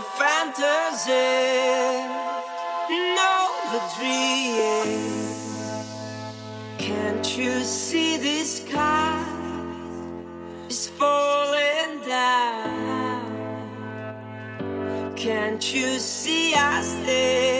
the fantasy, no the dream. Can't you see this sky is falling down? Can't you see us there